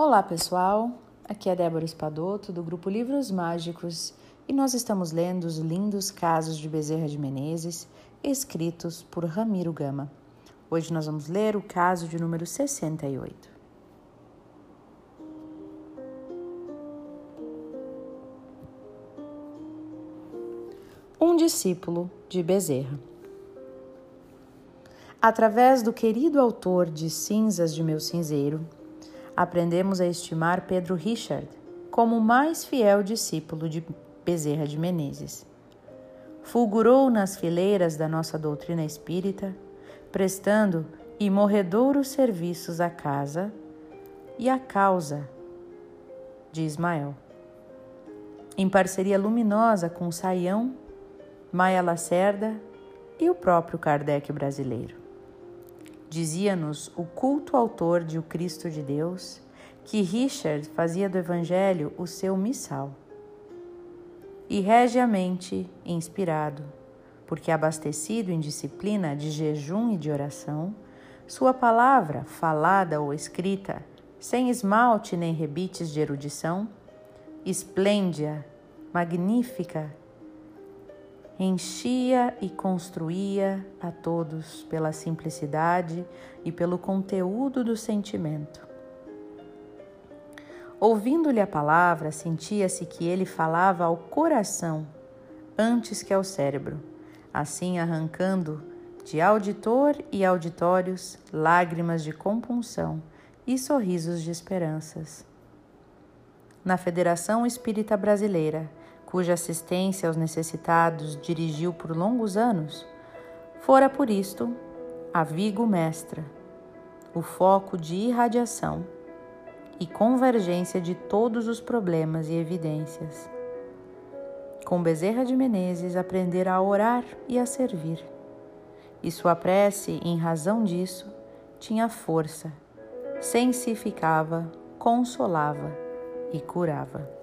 Olá pessoal, aqui é Débora Espadoto do grupo Livros Mágicos e nós estamos lendo os lindos casos de Bezerra de Menezes escritos por Ramiro Gama. Hoje nós vamos ler o caso de número 68. Um discípulo de Bezerra. Através do querido autor de Cinzas de Meu Cinzeiro, aprendemos a estimar Pedro Richard como o mais fiel discípulo de Bezerra de Menezes. Fulgurou nas fileiras da nossa doutrina espírita, prestando imorredouros serviços à casa e à causa de Ismael. Em parceria luminosa com Saião, Maia Lacerda e o próprio Kardec brasileiro. Dizia-nos o culto autor de O Cristo de Deus que Richard fazia do Evangelho o seu missal. E regiamente inspirado, porque abastecido em disciplina de jejum e de oração, sua palavra, falada ou escrita, sem esmalte nem rebites de erudição, esplêndida, magnífica enchia e construía a todos pela simplicidade e pelo conteúdo do sentimento. Ouvindo-lhe a palavra, sentia-se que ele falava ao coração antes que ao cérebro, assim arrancando de auditor e auditórios lágrimas de compunção e sorrisos de esperanças. Na Federação Espírita Brasileira, cuja assistência aos necessitados dirigiu por longos anos, fora por isto a Vigo Mestra, o foco de irradiação e convergência de todos os problemas e evidências. Com Bezerra de Menezes aprendera a orar e a servir. E sua prece, em razão disso, tinha força, sensificava, consolava e curava.